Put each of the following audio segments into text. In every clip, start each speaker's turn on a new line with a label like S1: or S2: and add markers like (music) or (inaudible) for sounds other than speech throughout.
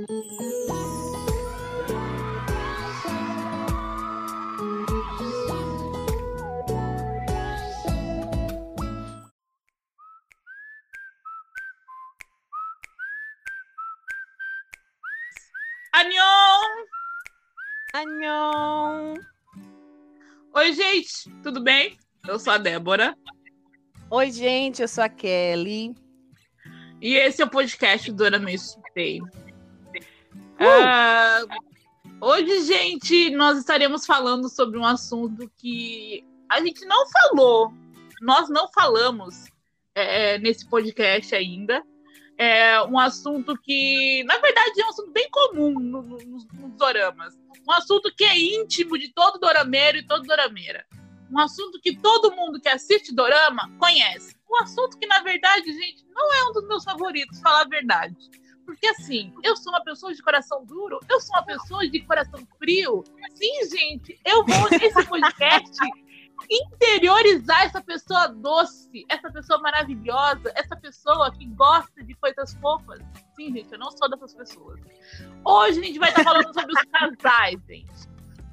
S1: Anhon!
S2: Anhon!
S1: Oi, gente, tudo bem? Eu sou a Débora.
S2: Oi, gente, eu sou a Kelly.
S1: E esse é o podcast Dora Me Escutei.
S2: Uh!
S1: Uh, hoje, gente, nós estaremos falando sobre um assunto que a gente não falou, nós não falamos é, nesse podcast ainda. É um assunto que, na verdade, é um assunto bem comum no, no, nos, doramas. Um assunto que é íntimo de todo dorameiro e todo dorameira. Um assunto que todo mundo que assiste dorama conhece. Um assunto que, na verdade, gente, não é um dos meus favoritos, falar a verdade. Porque, assim, eu sou uma pessoa de coração duro, eu sou uma pessoa de coração frio. Sim, gente, eu vou nesse podcast interiorizar essa pessoa doce, essa pessoa maravilhosa, essa pessoa que gosta de coisas fofas. Sim, gente, eu não sou dessas pessoas. Hoje a gente vai estar falando sobre os casais, gente.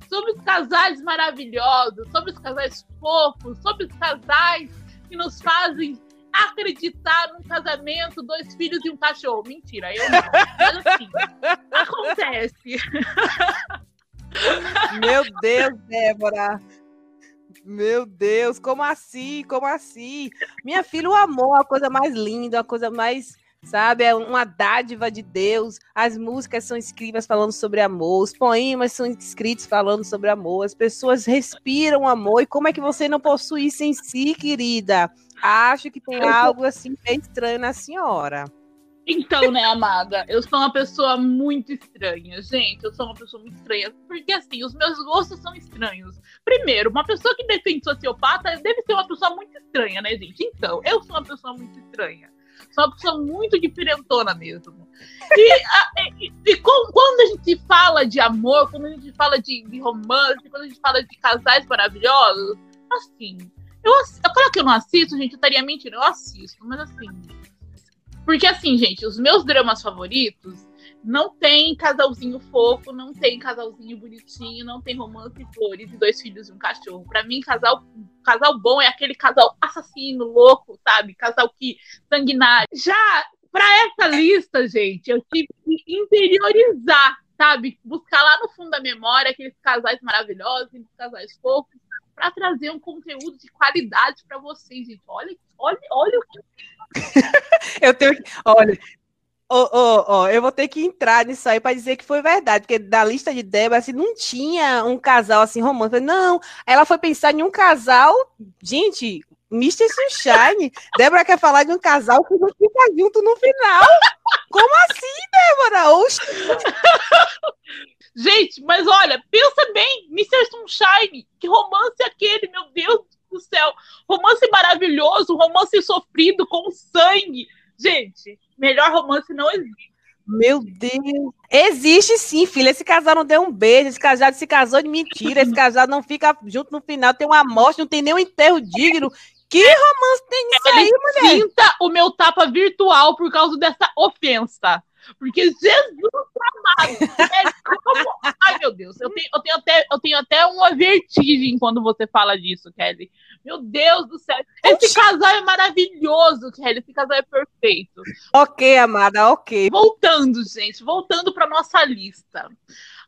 S1: Sobre os casais maravilhosos, sobre os casais fofos, sobre os casais que nos fazem acreditar num casamento, dois filhos e um cachorro. Mentira, eu não. Mas assim, (laughs) acontece.
S2: Meu Deus, Débora. Meu Deus, como assim? Como assim? Minha filha, o amor é a coisa mais linda, a coisa mais, sabe, é uma dádiva de Deus. As músicas são escritas falando sobre amor, os poemas são escritos falando sobre amor. As pessoas respiram amor. E como é que você não possui isso em si, querida? Acho que tem algo assim bem estranho na senhora.
S1: Então, né, amada, eu sou uma pessoa muito estranha, gente. Eu sou uma pessoa muito estranha. Porque, assim, os meus gostos são estranhos. Primeiro, uma pessoa que defende sociopata deve ser uma pessoa muito estranha, né, gente? Então, eu sou uma pessoa muito estranha. Sou uma pessoa muito diferentona mesmo. E, a, e, e com, quando a gente fala de amor, quando a gente fala de, de romance, quando a gente fala de casais maravilhosos, assim, eu, eu claro que eu não assisto, gente, eu estaria mentindo, eu assisto, mas assim. Porque assim, gente, os meus dramas favoritos não tem casalzinho fofo, não tem casalzinho bonitinho, não tem romance e flores e dois filhos e um cachorro. Para mim, casal, casal bom é aquele casal assassino, louco, sabe? Casal que sanguinário. Já para essa lista, gente, eu tive que interiorizar, sabe? Buscar lá no fundo da memória aqueles casais maravilhosos, casais fofos, para trazer um conteúdo de qualidade para vocês, gente. Olha, olha, olha o que (laughs)
S2: eu tenho. Olha. Oh, oh, oh, eu vou ter que entrar nisso aí para dizer que foi verdade, porque da lista de Débora assim, não tinha um casal assim romântico. Não, ela foi pensar em um casal, gente, Mr. Sunshine. Débora quer falar de um casal que não fica junto no final. Como assim, Débora? Oxi.
S1: Gente, mas olha, pensa bem, Mr. Sunshine, que romance é aquele, meu Deus do céu. Romance maravilhoso, romance sofrido, com sangue. Gente, melhor romance não existe.
S2: Meu Deus. Existe sim, filha. Esse casal não deu um beijo, esse casal se casou de mentira, esse casal não fica junto no final, tem uma morte, não tem nem um enterro digno. Que romance tem isso
S1: Ele
S2: aí, mulher?
S1: Sinta o meu tapa virtual por causa dessa ofensa. Porque Jesus amado. É, ai, meu Deus. Eu tenho, eu, tenho até, eu tenho até uma vertigem quando você fala disso, Kelly. Meu Deus do céu. Esse casal é maravilhoso, Kelly. Esse casal é perfeito.
S2: Ok, amada, ok.
S1: Voltando, gente. Voltando para nossa lista.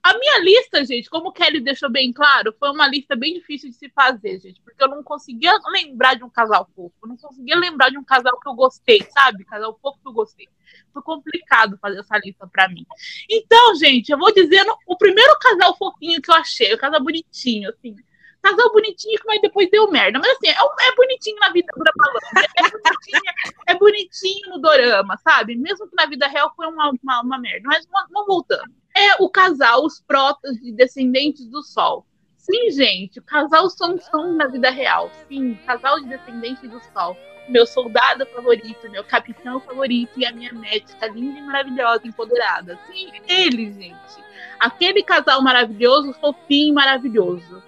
S1: A minha lista, gente, como o Kelly deixou bem claro, foi uma lista bem difícil de se fazer, gente, porque eu não conseguia lembrar de um casal fofo, eu não conseguia lembrar de um casal que eu gostei, sabe? Casal fofo que eu gostei. Foi complicado fazer essa lista para mim. Então, gente, eu vou dizendo o primeiro casal fofinho que eu achei, o casal bonitinho, assim. Casal bonitinho mas depois deu merda. Mas assim, é, é bonitinho na vida do Dorama é, bonitinho, é bonitinho no Dorama, sabe? Mesmo que na vida real foi uma, uma, uma merda. Mas vamos voltando é o casal, os protas de Descendentes do Sol. Sim, gente, o casal Sansão na vida real. Sim, casal de Descendentes do Sol. Meu soldado favorito, meu capitão favorito e a minha médica linda e maravilhosa, empoderada. Sim, ele, gente. Aquele casal maravilhoso, fofinho e maravilhoso.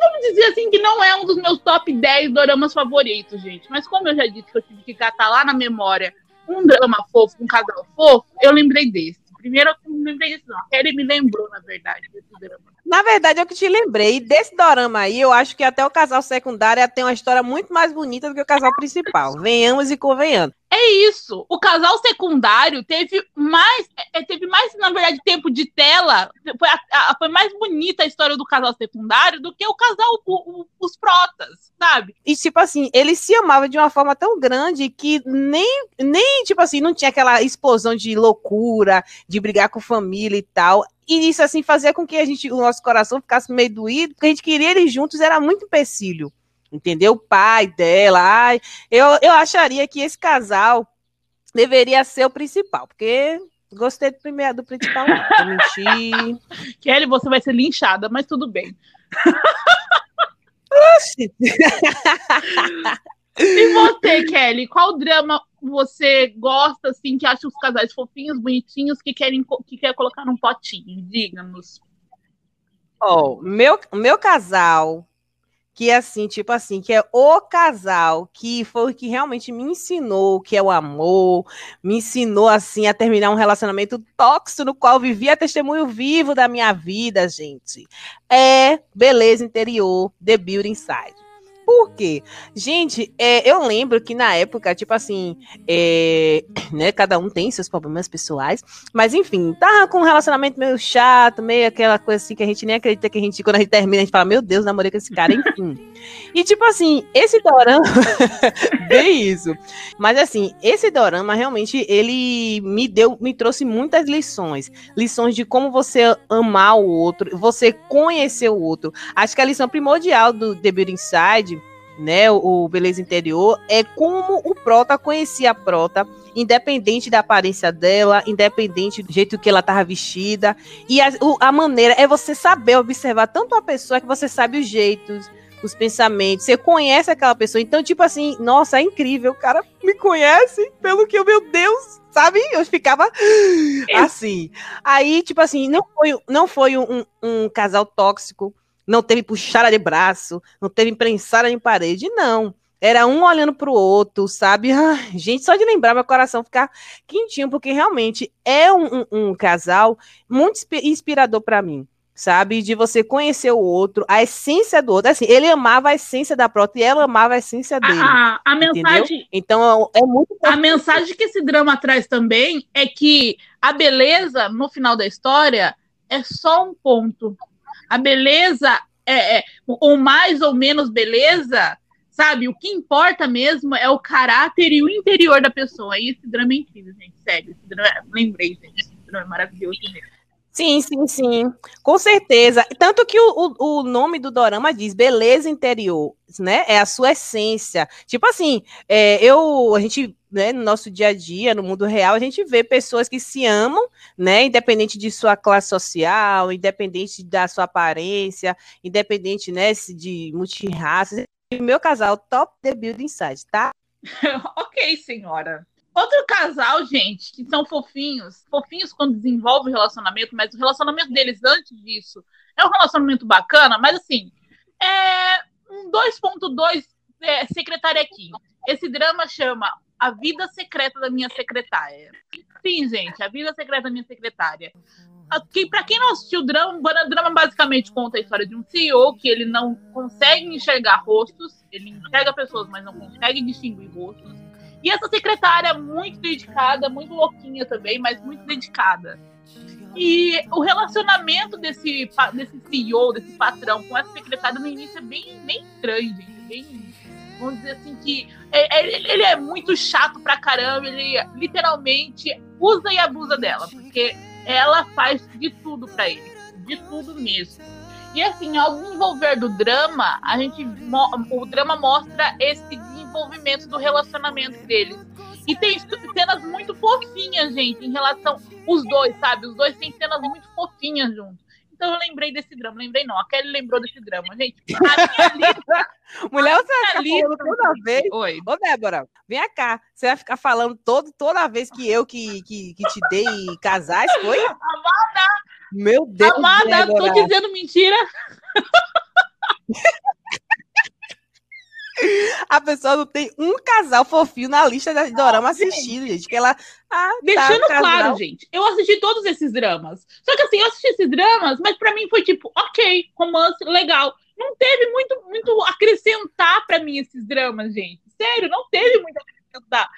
S1: Vamos dizer assim que não é um dos meus top 10 doramas favoritos, gente. Mas como eu já disse que eu tive que catar lá na memória um drama fofo, um casal fofo, eu lembrei desse. Primeiro, com me lembrei disso, não. A Kelly me lembrou, na verdade, desse drama.
S2: Na verdade, é o que te lembrei. Desse dorama aí, eu acho que até o casal secundário tem uma história muito mais bonita do que o casal principal. Venhamos e convenhamos.
S1: É isso. O casal secundário teve mais, é, é, teve mais, na verdade, tempo de tela. Foi, a, a, foi mais bonita a história do casal secundário do que o casal, o, o, os protas, sabe?
S2: E, tipo assim, eles se amavam de uma forma tão grande que nem, nem, tipo assim, não tinha aquela explosão de loucura, de brigar com família e tal. E isso, assim, fazia com que a gente, o nosso coração ficasse meio doído, porque a gente queria eles juntos, era muito empecilho entendeu? O pai dela. Ai, eu, eu acharia que esse casal deveria ser o principal, porque gostei do primeiro do principal, não. mentir. (laughs)
S1: Kelly, você vai ser linchada, mas tudo bem. (laughs) e você, Kelly, qual drama você gosta, assim, que acha os casais fofinhos, bonitinhos, que querem que quer colocar num potinho? Diga-nos.
S2: Oh, meu, meu casal que é assim, tipo assim, que é o casal que foi o que realmente me ensinou que é o amor, me ensinou assim a terminar um relacionamento tóxico no qual vivia testemunho vivo da minha vida, gente. É Beleza Interior, The Building Inside. Por quê? Gente, é, eu lembro que na época, tipo assim, é, (clears throat) né, cada um tem seus problemas pessoais, mas enfim, tava com um relacionamento meio chato, meio aquela coisa assim que a gente nem acredita que a gente, quando a gente termina, a gente fala, meu Deus, namorei com esse cara, enfim. e tipo assim, esse dorama, (laughs) bem isso. Mas assim, esse dorama realmente, ele me deu, me trouxe muitas lições. Lições de como você amar o outro, você conhecer o outro. Acho que a lição primordial do The Building Inside né, o, Beleza Interior, é como o Prota conhecia a Prota, independente da aparência dela, independente do jeito que ela estava vestida. E a, a maneira é você saber observar tanto a pessoa que você sabe os jeitos, os pensamentos, você conhece aquela pessoa. Então, tipo assim, nossa, é incrível, o cara me conhece pelo que, meu Deus, sabe? Eu ficava assim. Aí, tipo assim, não foi, não foi um, um casal tóxico não teve puxada de braço, não teve prensada em parede, não. Era um olhando para o outro, sabe? (laughs) Ah, gente, só de lembrar, meu coração ficar quentinho, porque realmente é um, um, um casal muito inspirador para mim, sabe? De você conhecer o outro, a essência do outro. Assim, ele amava a essência da própria e ela amava a essência dele.
S1: A, a, a mensagem.
S2: Então é muito.
S1: A mensagem que esse drama traz também é que a beleza, no final da história, é só um ponto a beleza é, é, ou mais ou menos beleza, sabe? O que importa mesmo é o caráter e o interior da pessoa. E esse drama é incrível, gente. Sério, esse drama, é, lembrei, gente. Esse drama é maravilhoso mesmo.
S2: Sim, sim, sim, com certeza. Tanto que o, o, o, nome do dorama diz beleza interior, né? É a sua essência. Tipo assim, é, eu, a gente né, no nosso dia a dia, no mundo real, a gente vê pessoas que se amam, né, independente de sua classe social, independente da sua aparência, independente, né, de multirraças. Meu casal, top the building site, tá? (laughs)
S1: ok, senhora. Outro casal, gente, que são fofinhos, fofinhos quando desenvolve o relacionamento, mas o relacionamento deles antes disso é um relacionamento bacana, mas assim, é um 2.2 é, secretariaquinho. Esse drama chama a Vida Secreta da Minha Secretária. Sim, gente, A Vida Secreta da Minha Secretária. Que, para quem não assistiu o drama, o drama basicamente conta a história de um CEO que ele não consegue enxergar rostos, ele enxerga pessoas, mas não consegue distinguir rostos. E essa secretária é muito dedicada, muito louquinha também, mas muito dedicada. E o relacionamento desse, desse CEO, desse patrão com essa secretária no início é bem, bem estranho, gente. Bem vamos dizer assim, que é, é, ele é muito chato pra caramba, ele literalmente usa e abusa dela, porque ela faz de tudo para ele, de tudo mesmo. E assim, ao desenvolver do drama, a gente o drama mostra esse desenvolvimento do relacionamento deles. E tem cenas muito fofinhas, gente, em relação os dois, sabe? Os dois têm cenas muito fofinhas juntos. Então eu lembrei desse drama. Lembrei não, a Kelly lembrou desse drama. Gente, (laughs) a minha lista.
S2: Mulher, você vai ficar lista... falando toda vez. Oi. Ô, Débora, vem cá. Você vai ficar falando todo, toda vez que eu que, que, que te dei casais, foi?
S1: Amada!
S2: Meu Deus,
S1: Amada, Débora. tô dizendo mentira. (laughs)
S2: A pessoa não tem um casal fofinho na lista de dorama assistido, gente. Que ela. Ah, tá,
S1: Deixando
S2: casal.
S1: claro, gente, eu assisti todos esses dramas. Só que assim, eu assisti esses dramas, mas pra mim foi tipo, ok, romance, legal. Não teve muito, muito acrescentar pra mim esses dramas, gente. Sério, não teve muito a acrescentar.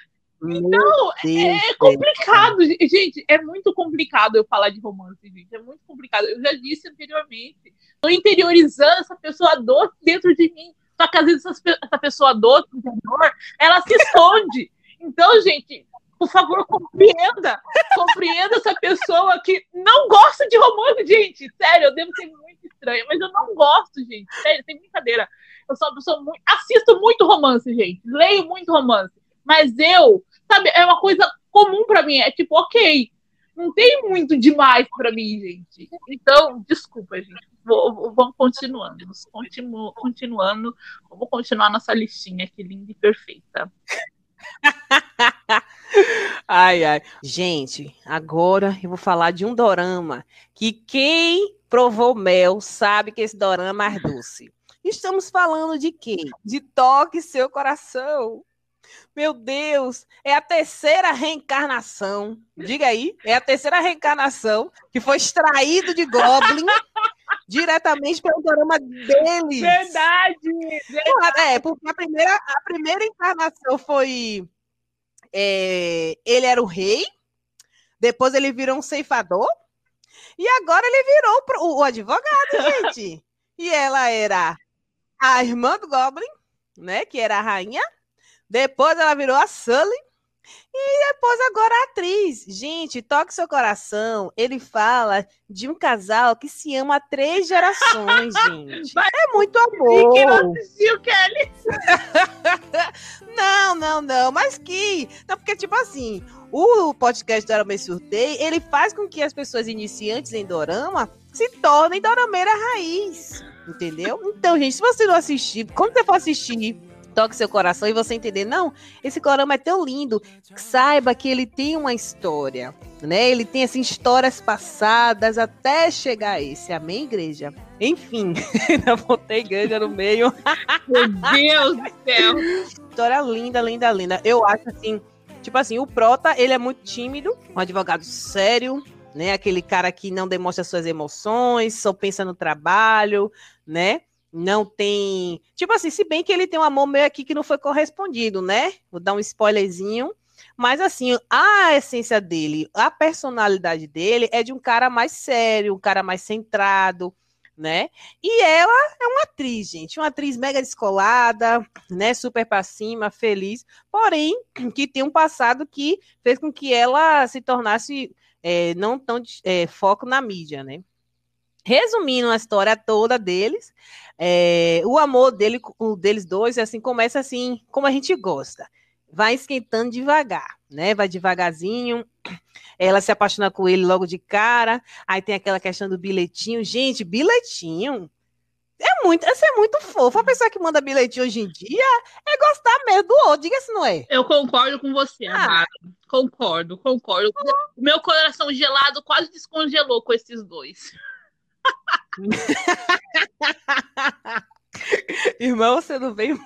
S1: Então, é, é complicado, gente. É muito complicado eu falar de romance, gente. É muito complicado. Eu já disse anteriormente. Tô interiorizando essa pessoa doce dentro de mim. Só que às vezes essa pessoa doce, interior, ela se esconde. Então, gente, por favor, compreenda. Compreenda essa pessoa que não gosta de romance, gente. Sério, eu devo ser muito estranha, mas eu não gosto, gente. Sério, sem brincadeira. Eu sou uma pessoa muito. Assisto muito romance, gente. Leio muito romance. Mas eu Sabe, é uma coisa comum para mim. É tipo, ok, não tem muito demais para mim, gente. Então, desculpa, gente. Vamos continuando. Continu, continuando. Vamos continuar nossa listinha aqui, linda e perfeita. (laughs)
S2: ai, ai. Gente, agora eu vou falar de um dorama que quem provou mel sabe que esse dorama é mais doce. Estamos falando de quê? De Toque Seu Coração. Meu Deus, é a terceira reencarnação. Diga aí, é a terceira reencarnação que foi extraído de Goblin diretamente pelo drama deles.
S1: Verdade,
S2: verdade. É, porque a primeira, a primeira encarnação foi. É, ele era o rei, depois ele virou um ceifador, e agora ele virou o, o advogado, (laughs) gente. E ela era a irmã do Goblin, né? Que era a rainha. Depois ela virou a Sully. E depois agora a atriz. Gente, toque seu coração. Ele fala de um casal que se ama há três gerações, (laughs) gente. Mas é muito amor.
S1: que não assistiu, Kelly. (laughs)
S2: não, não, não. Mas que. Não, porque, tipo assim, o podcast Dorama e Surtei, ele faz com que as pessoas iniciantes em Dorama se tornem Dorameira raiz. Entendeu? Então, gente, se você não assistir, quando você for assistir toque seu coração e você entender, não, esse corama é tão lindo, saiba que ele tem uma história, né? Ele tem assim histórias passadas até chegar a esse. Amém, igreja? Enfim, (laughs) ainda botei igreja no meio. (laughs)
S1: Meu Deus do céu.
S2: História linda, linda, linda. Eu acho assim, tipo assim, o Prota, ele é muito tímido, um advogado sério, né? Aquele cara que não demonstra suas emoções, só pensa no trabalho, né? Não tem. Tipo assim, se bem que ele tem um amor meio aqui que não foi correspondido, né? Vou dar um spoilerzinho. Mas assim, a essência dele, a personalidade dele é de um cara mais sério, um cara mais centrado, né? E ela é uma atriz, gente, uma atriz mega descolada, né? Super pra cima, feliz, porém que tem um passado que fez com que ela se tornasse é, não tão é, foco na mídia, né? Resumindo a história toda deles, é, o amor dele, o deles dois, assim, começa assim, como a gente gosta. Vai esquentando devagar, né? Vai devagarzinho. Ela se apaixona com ele logo de cara. Aí tem aquela questão do bilhetinho. Gente, bilhetinho. É muito, essa é muito fofo. A pessoa que manda bilhetinho hoje em dia é gostar mesmo do outro. Diga se não é.
S1: Eu concordo com você, ah. Amara. Concordo, concordo. Meu coração gelado quase descongelou com esses dois. (laughs)
S2: Irmão, você não veio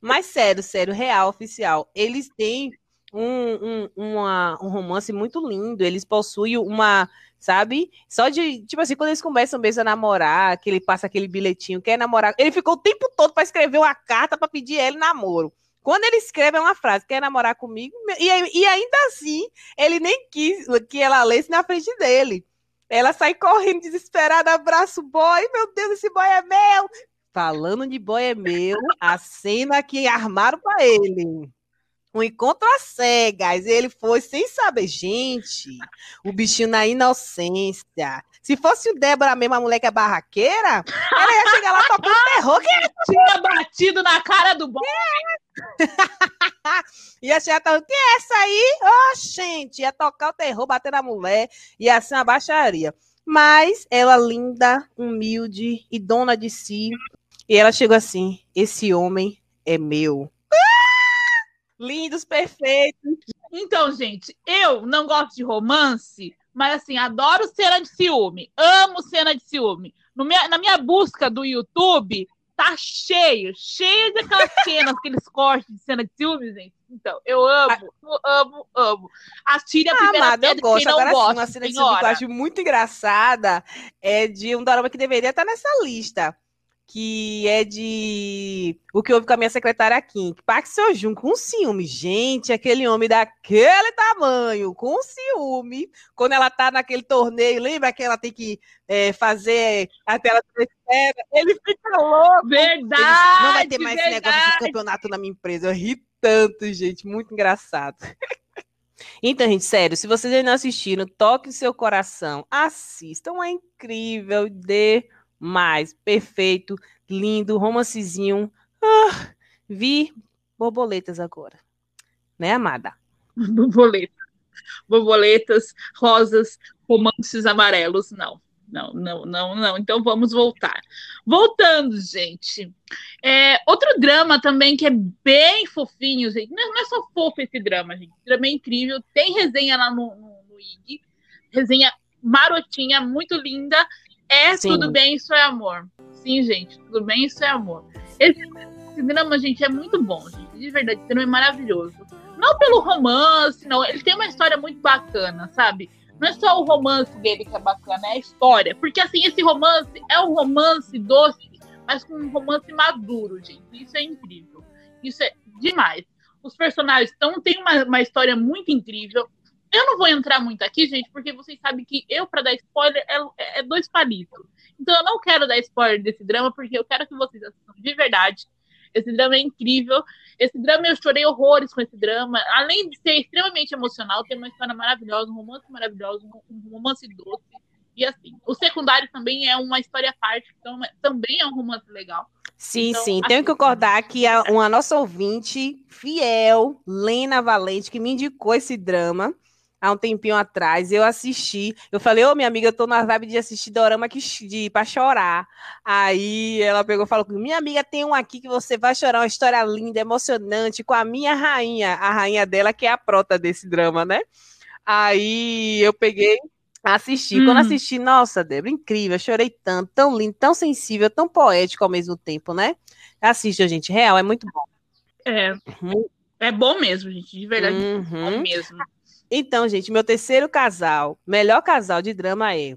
S2: Mas sério, sério, real, oficial. Eles têm um, um, uma, um romance muito lindo. Eles possuem uma, sabe? Só de, tipo assim, quando eles começam mesmo a namorar, que ele passa aquele bilhetinho, quer namorar. Ele ficou o tempo todo para escrever uma carta para pedir ele namoro. Quando ele escreve é uma frase, quer namorar comigo? E, e ainda assim, ele nem quis que ela lesse na frente dele. Ela sai correndo desesperada, abraça o boy. Meu Deus, esse boy é meu. Falando de boy é meu, a cena que armaram para ele. Um encontro às cegas. Ele foi sem saber. Gente, o bichinho na inocência. Se fosse o Débora mesmo, a mulher que é barraqueira, ela ia chegar lá tocando (laughs) terror. Que (laughs)
S1: tinha batido na cara do boy. (laughs)
S2: ia chegar tocando. Que é essa aí? Oh, gente, ia tocar o terror, bater na mulher. Ia ser uma baixaria. Mas ela linda, humilde e dona de si. E ela chegou assim: esse homem é meu lindos, perfeitos.
S1: Então, gente, eu não gosto de romance, mas assim, adoro cena de ciúme. Amo cena de ciúme. Na minha busca do YouTube, tá cheio, cheio de aquelas (laughs) cenas, aqueles cortes de cena de filmes, gente. Então, eu amo, eu amo, amo. Atire a
S2: Ah,
S1: primeira
S2: amada, eu gosto.
S1: quem
S2: Agora sim,
S1: gosta,
S2: uma cena de
S1: senhora.
S2: que eu acho muito engraçada é de um dorama que deveria estar nessa lista. Que é de O que houve com a minha secretária Kim. Park Seo-joon com ciúme. Gente, aquele homem daquele tamanho, com ciúme. Quando ela tá naquele torneio, lembra que ela tem que é, fazer a tela? Ele fica louco.
S1: Verdade,
S2: Ele, não vai ter mais esse negócio de
S1: verdade.
S2: campeonato na minha empresa. Eu ri tanto, gente. Muito engraçado. (laughs) Então, gente, sério, se vocês ainda não assistiram, toque o seu coração, assistam, é incrível demais, perfeito, lindo, romancezinho. Ah, vi borboletas agora, né, amada? (laughs)
S1: Borboletas. Borboletas, rosas, romances amarelos. Não, não, não, não, não. Então vamos voltar. Voltando, gente. É, outro drama também que é bem fofinho, gente. Não, não é só fofo esse drama, gente. Esse drama é incrível. Tem resenha lá no, no, no IG. Resenha marotinha, muito linda. É
S2: Sim.
S1: Tudo Bem, Isso é Amor. Sim, gente. Tudo Bem, Isso é Amor. Esse, esse drama, gente, é muito bom, gente. De verdade, esse drama é maravilhoso. Não pelo romance, não. Ele tem uma história muito bacana, sabe? Não é só o romance dele que é bacana, é a história. Porque, assim, esse romance é um romance doce, mas com um romance maduro, gente. Isso é incrível. Isso é demais. Os personagens estão, tem uma, uma história muito incrível. Eu não vou entrar muito aqui, gente, porque vocês sabem que eu, para dar spoiler, é, é dois palitos. Então, eu não quero dar spoiler desse drama, porque eu quero que vocês assistam de verdade. Esse drama é incrível. Esse drama eu chorei horrores com esse drama. Além de ser extremamente emocional, tem uma história maravilhosa, um romance maravilhoso, um romance doce. E assim, o secundário também é uma história à parte, então é- também é um romance legal.
S2: Sim,
S1: Então,
S2: sim.
S1: assim-
S2: Tenho que concordar que a, uma nossa ouvinte fiel, Lena Valente, que me indicou esse drama há um tempinho atrás. Eu assisti. Eu falei, ô, minha amiga, eu tô na vibe de assistir dorama que, de, pra chorar. Aí ela pegou e falou minha amiga, tem um aqui que você vai chorar, uma história linda, emocionante, com a minha rainha, a rainha dela, que é a prota desse drama, né? Aí eu peguei, assisti. Quando
S1: Hum.
S2: assisti, nossa, Débora, incrível, eu chorei tanto, tão lindo, tão sensível, tão poético ao mesmo tempo, né? Assista, gente, real, é muito bom.
S1: É, é bom mesmo, gente, de verdade. É bom
S2: Uhum.
S1: mesmo.
S2: Então, gente, meu terceiro casal, melhor casal de drama é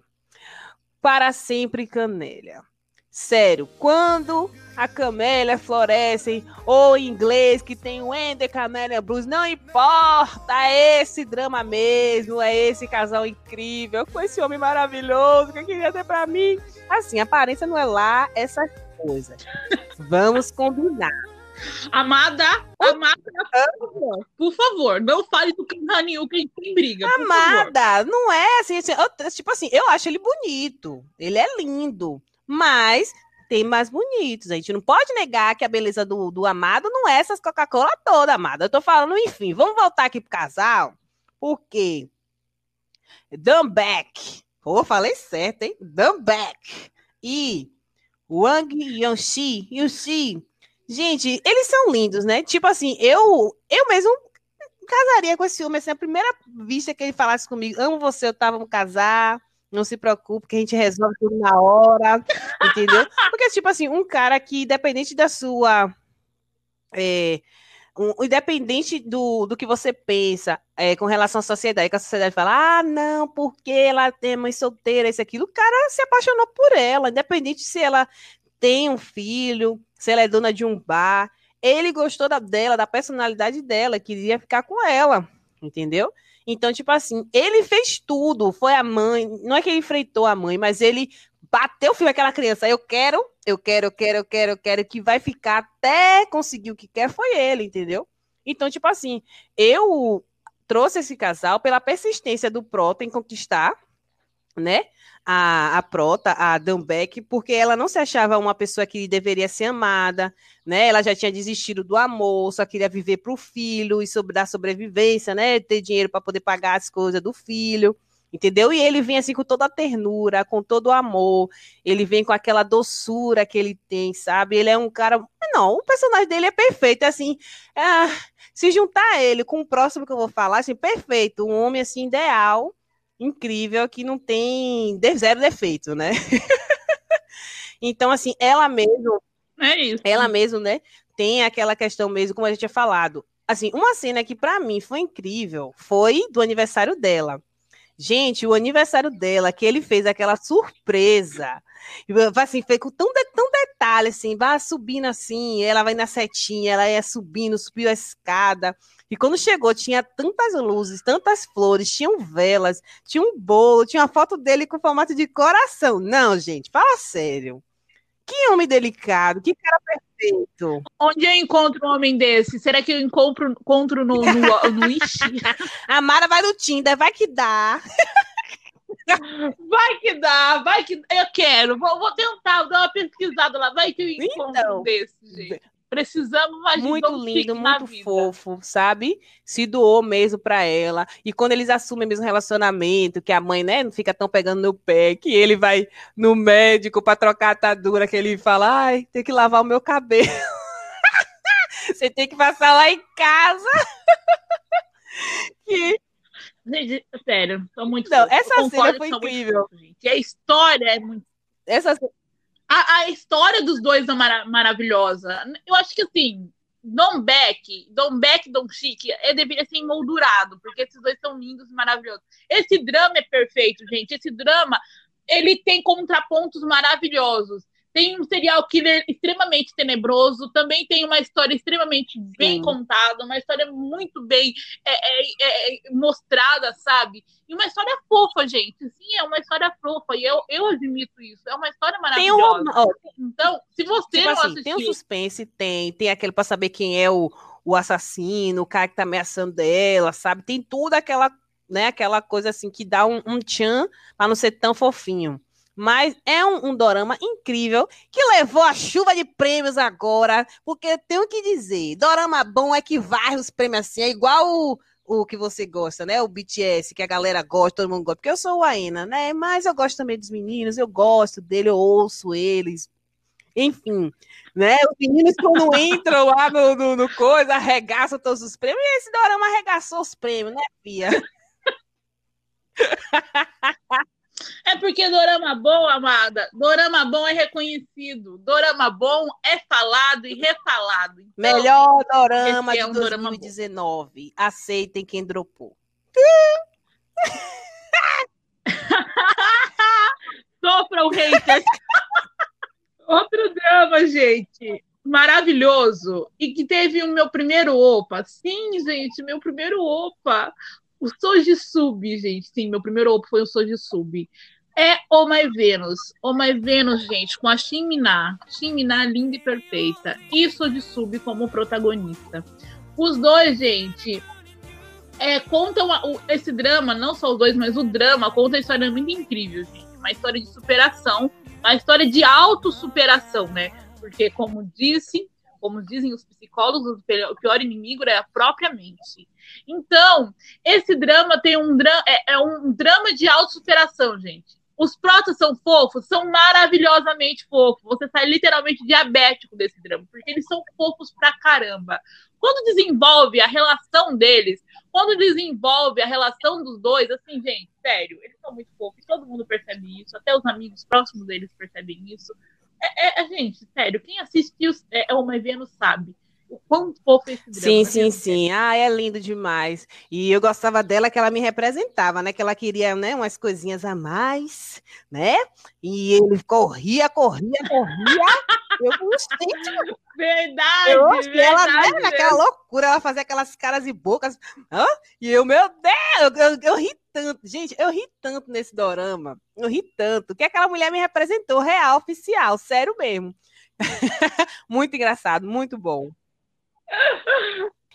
S2: Para Sempre Camélia. Sério, quando a camélia florescem, ou em inglês que tem o Ender Camélia Blues, não importa, é esse drama mesmo, é esse casal incrível, com esse homem maravilhoso que queria ter pra mim. Assim, aparência não é lá essas coisas. Vamos combinar.
S1: Amada, amada, por favor, por favor, não fale do Kanhaniu que a gente tem briga.
S2: Amada, não é assim, assim, eu- tipo assim, eu acho ele bonito, ele é lindo, mas tem mais bonitos. A gente não pode negar que a beleza do, do amado não é essas Coca-Cola toda, amada. Eu tô falando, enfim, vamos voltar aqui pro casal, porque Dunback, pô, falei certo, hein? Dunback e Wang Yonxi, Yuxi, gente, eles são lindos, né? Tipo assim, eu, eu mesmo casaria com esse homem, assim, a primeira vista que ele falasse comigo, amo você, eu tava vamos casar, não se preocupe, que a gente resolve tudo na hora, (laughs) entendeu? Porque, tipo assim, um cara que, independente da sua. é, um- independente do, do que você pensa é, com relação à sociedade, que a sociedade fala, ah, não, porque ela tem mãe solteira, isso, aquilo, o cara se apaixonou por ela, independente se ela tem um filho, se ela é dona de um bar, ele gostou da, dela, da personalidade dela, queria ficar com ela, entendeu? Então, tipo assim, ele fez tudo, foi a mãe, não é que ele enfrentou a mãe, mas ele bateu o fio aquela criança, eu quero, eu quero, eu quero, eu quero, eu quero, que vai ficar até conseguir o que quer, foi ele, entendeu? Então, tipo assim, eu trouxe esse casal pela persistência do Prota em conquistar, né? A, a Prota, a Dunbeck, porque ela não se achava uma pessoa que deveria ser amada, né? Ela já tinha desistido do amor, só queria viver para o filho e sobre da sobrevivência, né? Ter dinheiro para poder pagar as coisas do filho, entendeu? E ele vem assim com toda a ternura, com todo o amor, ele vem com aquela doçura que ele tem, sabe? Ele é um cara, não, o personagem dele é perfeito, assim, ah, se juntar ele com o próximo que eu vou falar, assim, perfeito, um homem assim ideal, incrível, que não tem zero defeito, né? (laughs) então, assim, ela mesmo
S1: É isso.
S2: Ela mesmo, né? Tem aquela questão mesmo, como a gente tinha falado. Assim, uma cena que para mim foi incrível foi do aniversário dela. Gente, o aniversário dela, que ele fez aquela surpresa. Assim, foi com tão, de, tão detalhe, assim, vai subindo assim, ela vai na setinha, ela ia subindo, subiu a escada. E quando chegou, tinha tantas luzes, tantas flores, tinham velas, tinha um bolo, tinha uma foto dele com formato de coração. Não, gente, fala sério. Que homem delicado, que cara perfeito.
S1: Onde eu encontro um homem desse? Será que eu encontro, encontro no, no, no Ixi? (laughs)
S2: A Mara vai no Tinder, vai que dá. (laughs)
S1: Vai que dá, vai que eu quero. Vou, vou tentar dar uma pesquisada lá, vai que eu encontro então, um desse, gente. Precisamos mais
S2: Muito lindo, muito fofo, sabe? Se doou mesmo para ela. E quando eles assumem mesmo relacionamento, que a mãe, né, não fica tão pegando no pé, que ele vai no médico para trocar a atadura, que ele fala: ai, tem que lavar o meu cabelo. (laughs) Você tem que passar lá em casa. (laughs)
S1: que... Gente, sério, tô muito.
S2: Não, essa cena foi incrível.
S1: Muito... E a história é muito.
S2: Essa
S1: a, a história dos dois é mar maravilhosa. Eu acho que assim, Dom Beck, Dom Beck Dom Chique, é, deveria ser emoldurado, porque esses dois são lindos e maravilhosos. Esse drama é perfeito, gente. Esse drama, ele tem contrapontos maravilhosos tem um serial killer extremamente tenebroso, também tem uma história extremamente bem Sim. contada, uma história muito bem é, é, é, mostrada, sabe? E uma história fofa, gente. Sim, é uma história fofa, e eu, eu admito isso. É uma história maravilhosa. Tem um, então, se você tipo não assim, assistiu...
S2: Tem um suspense, tem, tem aquele para saber quem é o, o assassino, o cara que tá ameaçando dela, sabe? Tem toda aquela, né, aquela coisa assim que dá um, um tchan para não ser tão fofinho. Mas é um, um dorama incrível que levou a chuva de prêmios agora, porque tenho que dizer, dorama bom é que varre os prêmios assim, é igual o, o que você gosta, né? O BTS, que a galera gosta, todo mundo gosta, porque eu sou o Aina, né? Mas eu gosto também dos meninos, eu gosto dele, eu ouço eles, enfim, né? Os meninos quando entram lá no, no, no coisa, arregaçam todos os prêmios, e esse dorama arregaçou os prêmios, né, Pia? (laughs)
S1: É porque dorama bom, amada, dorama bom é reconhecido, dorama bom é falado e refalado.
S2: Então, Melhor dorama é um de 2019. Aceitem quem dropou. (laughs)
S1: Sofra o hater. Outro drama, gente. Maravilhoso. E que teve o meu primeiro opa. Sim, gente, meu primeiro opa. O Soji Sub, gente. Sim, meu primeiro opa foi o Soji Sub. É Oh My Venus. Oh My Venus, gente, com a Shin Miná. Shin Miná linda e perfeita. E Soji Sub como protagonista. Os dois, gente, é, contam esse drama, não só os dois, mas o drama conta uma história muito incrível, gente. Uma história de superação, uma história de autossuperação, né? Porque, como disse, como dizem os psicólogos, o pior inimigo é a própria mente. Então, esse drama tem um, dra é, é um drama de autossuperação, gente. Os protas são fofos, são maravilhosamente fofos. Você sai literalmente diabético desse drama, porque eles são fofos pra caramba. Quando desenvolve a relação deles, quando desenvolve a relação dos dois, assim, gente, sério, eles são muito fofos, todo mundo percebe isso, até os amigos próximos deles percebem isso. É, é, é, gente, sério, quem assistiu é, é uma Vênus sabe o quão fofo esse drama.
S2: Sim, sim, sim. Ah, é lindo demais. E eu gostava dela que ela me representava, né? Que ela queria, né, umas coisinhas a mais, né? E ele corria, corria, corria. (laughs) eu gostei.
S1: Verdade, eu verdade.
S2: Ela, né, naquela loucura, ela fazia aquelas caras e bocas. Hã? E eu, meu Deus, eu, eu, eu ri tanto. Gente, eu ri tanto nesse dorama. Eu ri tanto. Que aquela mulher me representou real, oficial, sério mesmo. (laughs) muito engraçado, muito bom.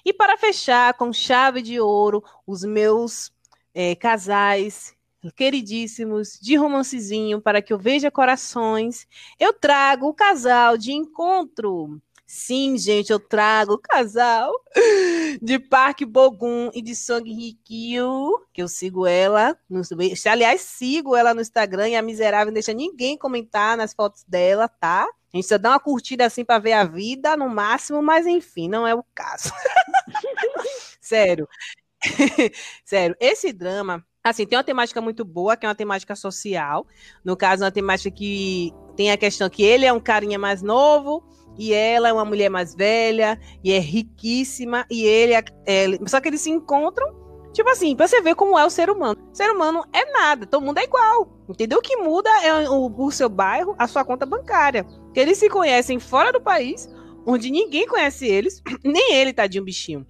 S2: E para fechar com chave de ouro, os meus é, casais queridíssimos de romancezinho para que eu veja corações, eu trago o casal de encontro. Sim, gente, eu trago o casal de Park Bogum e de Song Hye-kyo, que eu sigo ela, no, aliás, sigo ela no Instagram e a miserável não deixa ninguém comentar nas fotos dela, tá? A gente só dá uma curtida assim para ver a vida no máximo, mas enfim, não é o caso. (laughs) Sério. (laughs) Sério, esse drama, assim, tem uma temática muito boa, que é uma temática social. No caso, uma temática que tem a questão que ele é um carinha mais novo, e ela é uma mulher mais velha e é riquíssima e ele é, é, só que eles se encontram tipo assim pra você ver como é o ser humano. O ser humano é nada todo mundo é igual. Entendeu? O que muda é o, o seu bairro a sua conta bancária. Que eles se conhecem fora do país onde ninguém conhece eles (clears throat) nem ele tadinho bichinho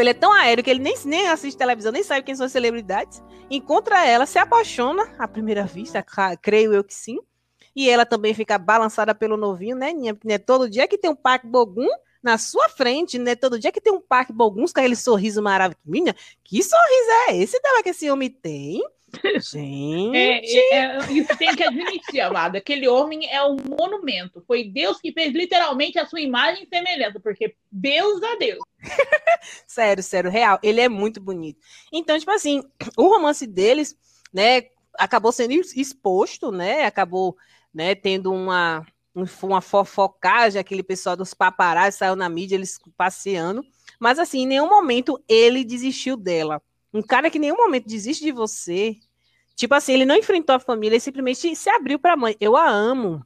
S2: ele é tão aéreo que ele nem, nem assiste televisão, nem sabe quem são as celebridades. Encontra ela, se apaixona à primeira vista, creio eu que sim. E ela também fica balançada pelo novinho, né, Ninha? Porque é todo dia que tem um Parque Bogum na sua frente, né? Todo dia que tem um Parque Bogum com aquele sorriso maravilhoso. Minha, que sorriso é esse dela que esse homem tem? Gente.
S1: É, é, é, isso tem que admitir, amada. Aquele homem é um monumento. Foi Deus que fez literalmente a sua imagem e semelhança, porque Deus a Deus. (laughs)
S2: sério, sério, real. Ele é muito bonito. Então, tipo assim, o romance deles, né, acabou sendo exposto, né? Acabou, né, tendo uma uma fofocagem, aquele pessoal dos paparazzi saiu na mídia, eles passeando. Mas assim, em nenhum momento ele desistiu dela. Um cara que em nenhum momento desiste de você. Tipo assim, ele não enfrentou a família, ele simplesmente se abriu para a mãe. Eu a amo.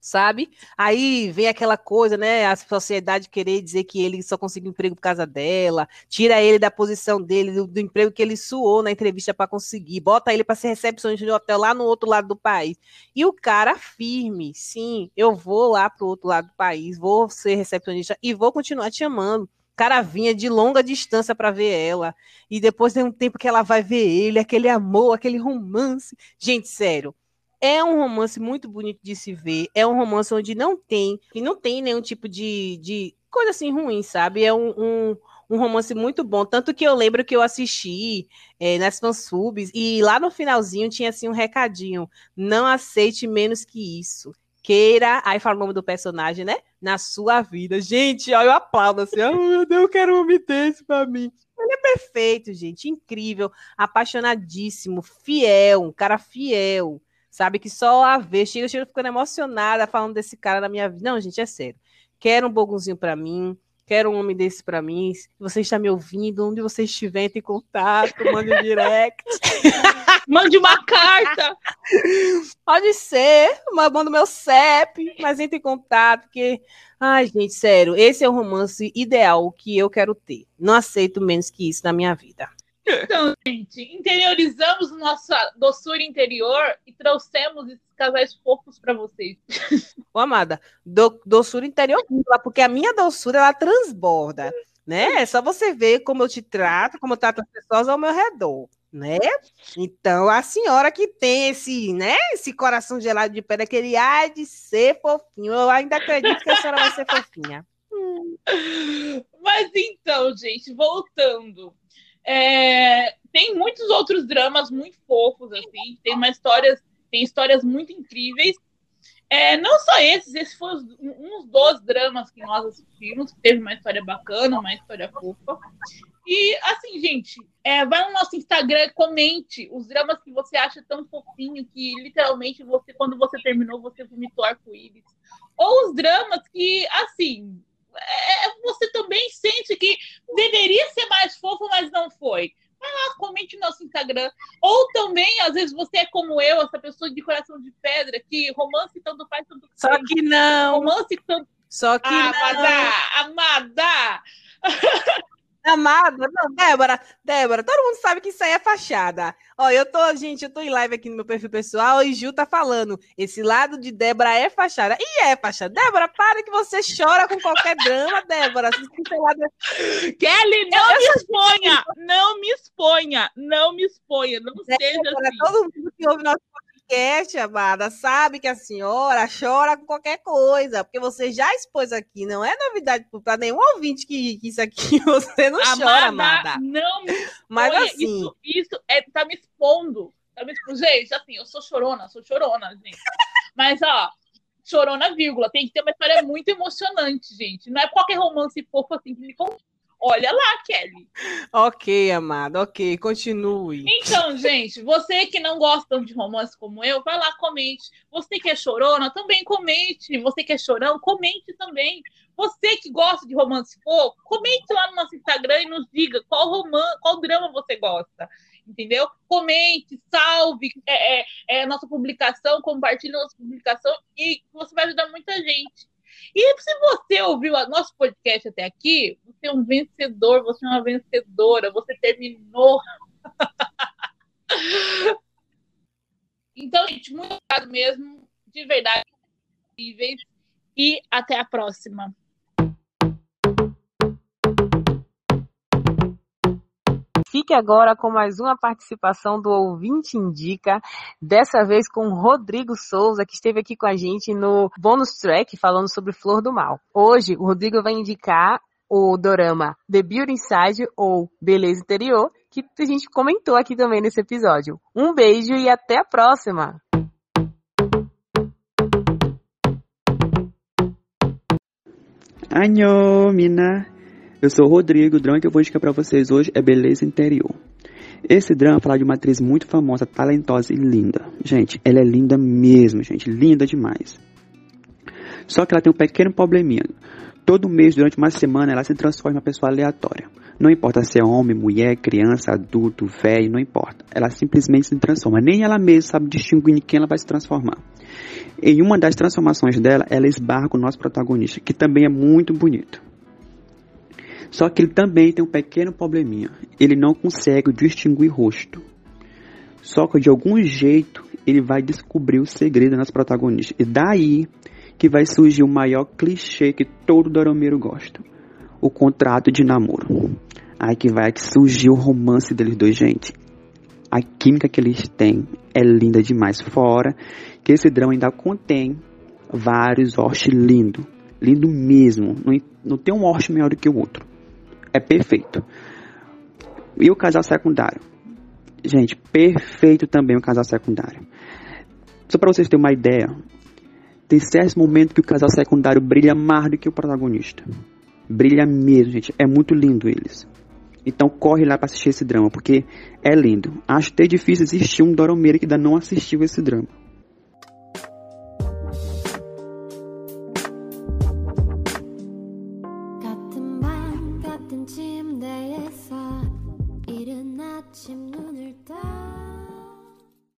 S2: Sabe? Aí vem aquela coisa, né? A sociedade querer dizer que ele só conseguiu emprego por causa dela, tira ele da posição dele, do, do emprego que ele suou na entrevista para conseguir, bota ele para ser recepcionista de hotel lá no outro lado do país. E o cara firme, sim, eu vou lá pro outro lado do país, vou ser recepcionista e vou continuar te amando cara vinha de longa distância para ver ela. E depois tem um tempo que ela vai ver ele, aquele amor, aquele romance. Gente, sério. É um romance muito bonito de se ver. É um romance onde não tem, que não tem nenhum tipo de, de coisa assim ruim, sabe? É um, um, um romance muito bom. Tanto que eu lembro que eu assisti é, nas fansubs e lá no finalzinho tinha assim um recadinho: não aceite menos que isso queira, aí fala o nome do personagem, né? Na sua vida. Gente, ó, eu aplaudo assim, oh, meu Deus, eu quero um homem desse pra mim. Ele é perfeito, gente, incrível, apaixonadíssimo, fiel, um cara fiel, sabe? Que só a ver, chega, chega ficando emocionada falando desse cara na minha vida. Não, gente, é sério. Quero um bogunzinho pra mim, quero um homem desse para mim. Você está me ouvindo, onde você estiver, entre em contato, mande um direct. (laughs)
S1: mande uma carta.
S2: Pode ser, manda meu CEP, mas entre em contato, porque, ai, gente, sério, esse é o romance ideal que eu quero ter. Não aceito menos que isso na minha vida.
S1: Então, gente, interiorizamos nossa doçura interior e trouxemos esses casais fofos para vocês.
S2: Ô, amada, do, doçura interior, porque a minha doçura ela transborda, né? É só você ver como eu te trato, como eu trato as pessoas ao meu redor, né? Então, a senhora que tem esse, né, esse coração gelado de pedra, que ele há de ser fofinho. Eu ainda acredito que a senhora vai ser fofinha. (laughs)
S1: Mas então, gente, voltando. É, tem muitos outros dramas muito fofos, assim, tem uma histórias, tem histórias muito incríveis. É, não só esses, esse foi uns dos dramas que nós assistimos, teve uma história bacana, uma história fofa. E assim, gente, é, vai no nosso Instagram, comente os dramas que você acha tão fofinho que literalmente você, quando você terminou, você vomitou arco-íris. Ou os dramas que, assim, é, é, você também sente que deveria ser mais fofo, mas não foi. Vai lá, comente no nosso Instagram. Ou também, às vezes, você é como eu, essa pessoa de coração de pedra, que romance tanto faz, tanto
S2: Só faz. que não.
S1: Romance tanto.
S2: Só que ah,
S1: não. Amada! Amada! (laughs)
S2: Amada, não, Débora, Débora, todo mundo sabe que isso aí é fachada. Ó, eu tô, gente, eu tô em live aqui no meu perfil pessoal e Ju tá falando. Esse lado de Débora é fachada. E é fachada. Débora, para que você chora com qualquer drama, Débora.
S1: Kelly, não eu, me exponha! Não me exponha! Não me exponha! Não Débora, seja assim.
S2: Todo mundo que ouve nosso podcast, amada, sabe que a senhora chora com qualquer coisa, porque você já expôs aqui, não é novidade para nenhum ouvinte que, que, isso aqui (laughs) você não amada, chora, amada.
S1: Não, mas Olha, assim, isso, isso é, tá me expondo, tá me expondo. Gente, assim, eu sou chorona, sou chorona, gente. mas ó, chorona, vírgula, tem que ter uma história muito emocionante, gente. Não é qualquer romance fofo assim que me conta. Olha lá, Kelly.
S2: Ok, amada, ok, continue.
S1: Então, gente, você que não gosta de romance como eu, vai lá, comente. Você que é chorona, também comente. Você que é chorão, comente também. Você que gosta de romance fofo, comente lá no nosso Instagram e nos diga qual romance, qual drama você gosta. Entendeu? Comente, salve é, é, é nossa publicação, compartilhe nossa publicação e você vai ajudar muita gente. E se você ouviu o nosso podcast até aqui, você é um vencedor, você é uma vencedora, você terminou. (laughs) então, gente, muito obrigado mesmo, de verdade. E até a próxima.
S2: Fique agora com mais uma participação do Ouvinte Indica, dessa vez com Rodrigo Souza, que esteve aqui com a gente no bonus track falando sobre Flor do Mal. Hoje, o Rodrigo vai indicar o dorama The Beauty Inside ou Beleza Interior, que a gente comentou aqui também nesse episódio. Um beijo e até a próxima!
S3: Anhô, mina! Eu sou o Rodrigo, o drama que eu vou indicar para vocês hoje é Beleza Interior. Esse drama fala de uma atriz muito famosa, talentosa e linda. Gente, ela é linda mesmo, gente, linda demais. Só que ela tem um pequeno probleminha. Todo mês, durante uma semana, ela se transforma em uma pessoa aleatória. Não importa se é homem, mulher, criança, adulto, velho, não importa. Ela simplesmente se transforma. Nem ela mesma sabe distinguir em quem ela vai se transformar. Em uma das transformações dela, ela esbarra com o nosso protagonista, que também é muito bonito. Só que ele também tem um pequeno probleminha. Ele não consegue distinguir rosto. Só que de algum jeito ele vai descobrir o segredo das nosso protagonista. E daí que vai surgir o maior clichê que todo dorameiro gosta. O contrato de namoro. Aí que vai surgir o romance deles dois, gente. A química que eles têm é linda demais. Fora que esse drama ainda contém vários orches lindos. Lindo mesmo. Não, não tem um orche melhor do que o outro é perfeito. E o casal secundário? Gente, perfeito também o casal secundário. Só para vocês terem uma ideia, tem certos momentos que o casal secundário brilha mais do que o protagonista. Brilha mesmo, gente. É muito lindo eles. Então corre lá para assistir esse drama, porque é lindo. Acho até difícil existir um Doromeira que ainda não assistiu esse drama.